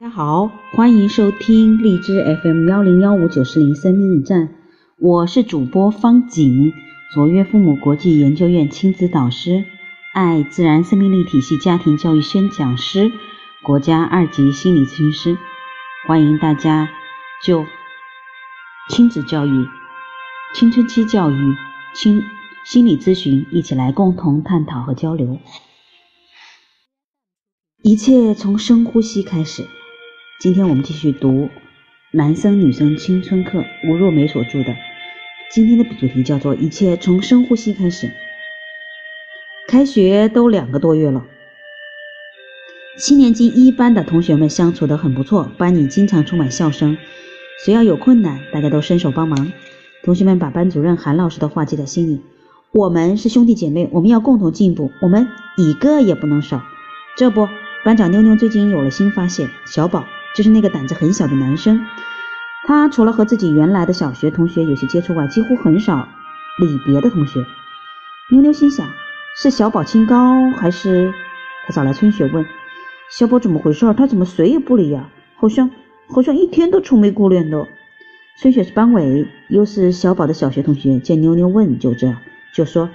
大家好，欢迎收听荔枝 FM 幺零幺五九四零生命驿站，我是主播方景，卓越父母国际研究院亲子导师，爱自然生命力体系家庭教育宣讲师，国家二级心理咨询师，欢迎大家就亲子教育、青春期教育、亲心理咨询一起来共同探讨和交流。一切从深呼吸开始。今天我们继续读《男生女生青春课》，吴若梅所著的。今天的主题叫做“一切从深呼吸开始”。开学都两个多月了，七年级一班的同学们相处得很不错，班里经常充满笑声。谁要有困难，大家都伸手帮忙。同学们把班主任韩老师的话记在心里：我们是兄弟姐妹，我们要共同进步，我们一个也不能少。这不，班长妞妞最近有了新发现，小宝。就是那个胆子很小的男生，他除了和自己原来的小学同学有些接触外，几乎很少理别的同学。妞妞心想：是小宝清高，还是他找来春雪问：“小宝怎么回事？他怎么谁也不理呀？好像好像一天都愁眉苦脸的。”春雪是班委，又是小宝的小学同学，见妞妞问，就这样就说：“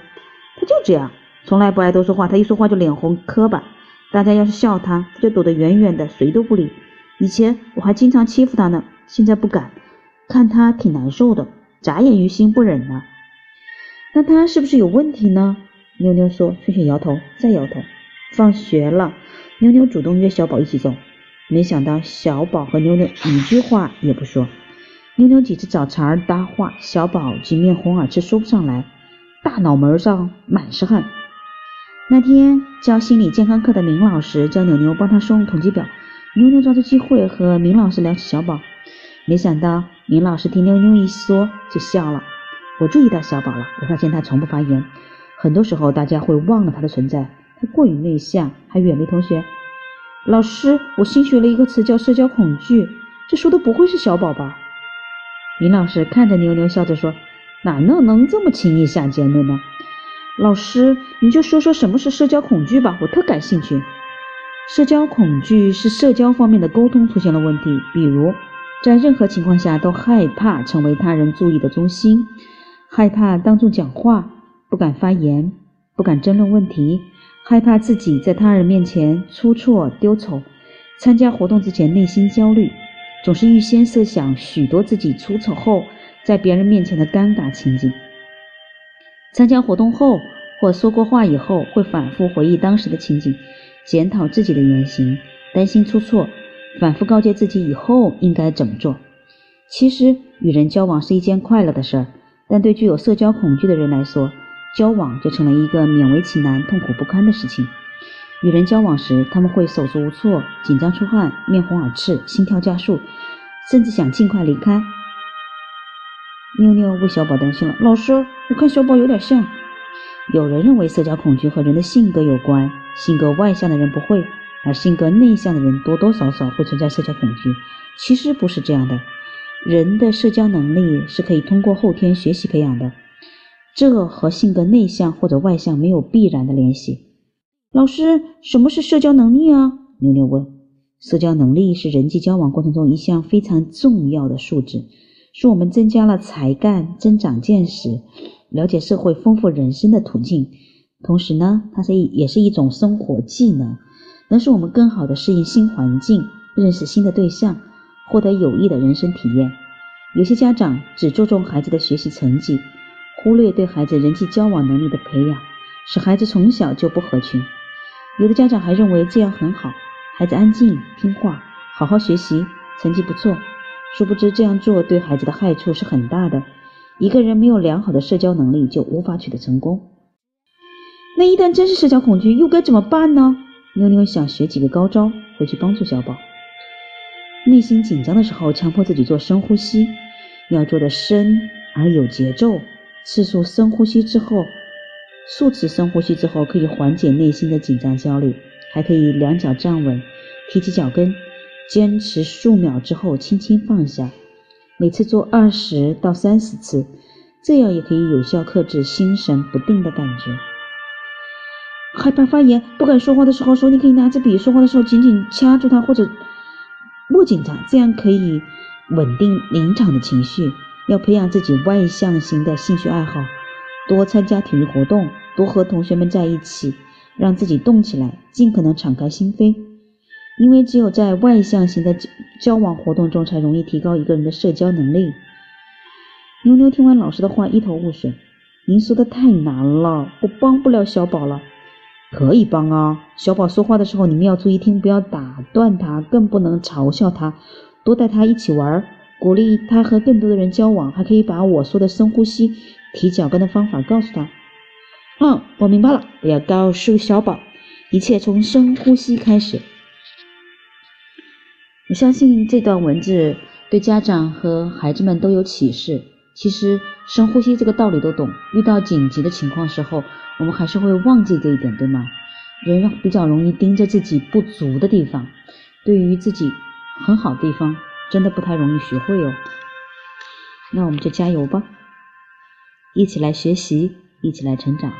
他就这样，从来不爱多说话，他一说话就脸红磕巴。大家要是笑他，他就躲得远远的，谁都不理。”以前我还经常欺负他呢，现在不敢，看他挺难受的，眨眼于心不忍了。那他是不是有问题呢？妞妞说。春雪摇头，再摇头。放学了，妞妞主动约小宝一起走，没想到小宝和妞妞一句话也不说。妞妞几次找茬搭话，小宝即面红耳赤，说不上来，大脑门上满是汗。那天教心理健康课的明老师叫妞妞帮他送统计表。妞妞抓住机会和明老师聊起小宝，没想到明老师听妞妞一说就笑了。我注意到小宝了，我发现他从不发言，很多时候大家会忘了他的存在。他过于内向，还远离同学。老师，我新学了一个词叫社交恐惧，这说的不会是小宝吧？明老师看着妞妞笑着说：“哪能能这么轻易下结论呢？”老师，你就说说什么是社交恐惧吧，我特感兴趣。社交恐惧是社交方面的沟通出现了问题，比如在任何情况下都害怕成为他人注意的中心，害怕当众讲话，不敢发言，不敢争论问题，害怕自己在他人面前出错丢丑，参加活动之前内心焦虑，总是预先设想许多自己出丑后在别人面前的尴尬情景，参加活动后或说过话以后会反复回忆当时的情景。检讨自己的言行，担心出错，反复告诫自己以后应该怎么做。其实与人交往是一件快乐的事儿，但对具有社交恐惧的人来说，交往就成了一个勉为其难、痛苦不堪的事情。与人交往时，他们会手足无措、紧张出汗、面红耳赤、心跳加速，甚至想尽快离开。妞妞为小宝担心了，老师，我看小宝有点像。有人认为社交恐惧和人的性格有关。性格外向的人不会，而性格内向的人多多少少会存在社交恐惧。其实不是这样的，人的社交能力是可以通过后天学习培养的，这和性格内向或者外向没有必然的联系。老师，什么是社交能力啊？妞妞问。社交能力是人际交往过程中一项非常重要的素质，是我们增加了才干、增长见识、了解社会、丰富人生的途径。同时呢，它是一也是一种生活技能，能使我们更好的适应新环境，认识新的对象，获得有益的人生体验。有些家长只注重孩子的学习成绩，忽略对孩子人际交往能力的培养，使孩子从小就不合群。有的家长还认为这样很好，孩子安静听话，好好学习，成绩不错。殊不知这样做对孩子的害处是很大的。一个人没有良好的社交能力，就无法取得成功。那一旦真是社交恐惧，又该怎么办呢？妞妞想学几个高招，回去帮助小宝。内心紧张的时候，强迫自己做深呼吸，要做的深而有节奏。次数深呼吸之后，数次深呼吸之后，可以缓解内心的紧张焦虑。还可以两脚站稳，提起脚跟，坚持数秒之后轻轻放下。每次做二十到三十次，这样也可以有效克制心神不定的感觉。害怕发言、不敢说话的时候，手里可以拿着笔；说话的时候紧紧掐住它，或者不紧张，这样可以稳定临场的情绪。要培养自己外向型的兴趣爱好，多参加体育活动，多和同学们在一起，让自己动起来，尽可能敞开心扉。因为只有在外向型的交往活动中，才容易提高一个人的社交能力。妞妞听完老师的话，一头雾水。您说的太难了，我帮不了小宝了。可以帮啊，小宝说话的时候，你们要注意听，不要打断他，更不能嘲笑他，多带他一起玩，鼓励他和更多的人交往，还可以把我说的深呼吸、提脚跟的方法告诉他。嗯，我明白了，我要告诉小宝，一切从深呼吸开始。我相信这段文字对家长和孩子们都有启示。其实深呼吸这个道理都懂，遇到紧急的情况时候，我们还是会忘记这一点，对吗？人比较容易盯着自己不足的地方，对于自己很好的地方，真的不太容易学会哦。那我们就加油吧，一起来学习，一起来成长。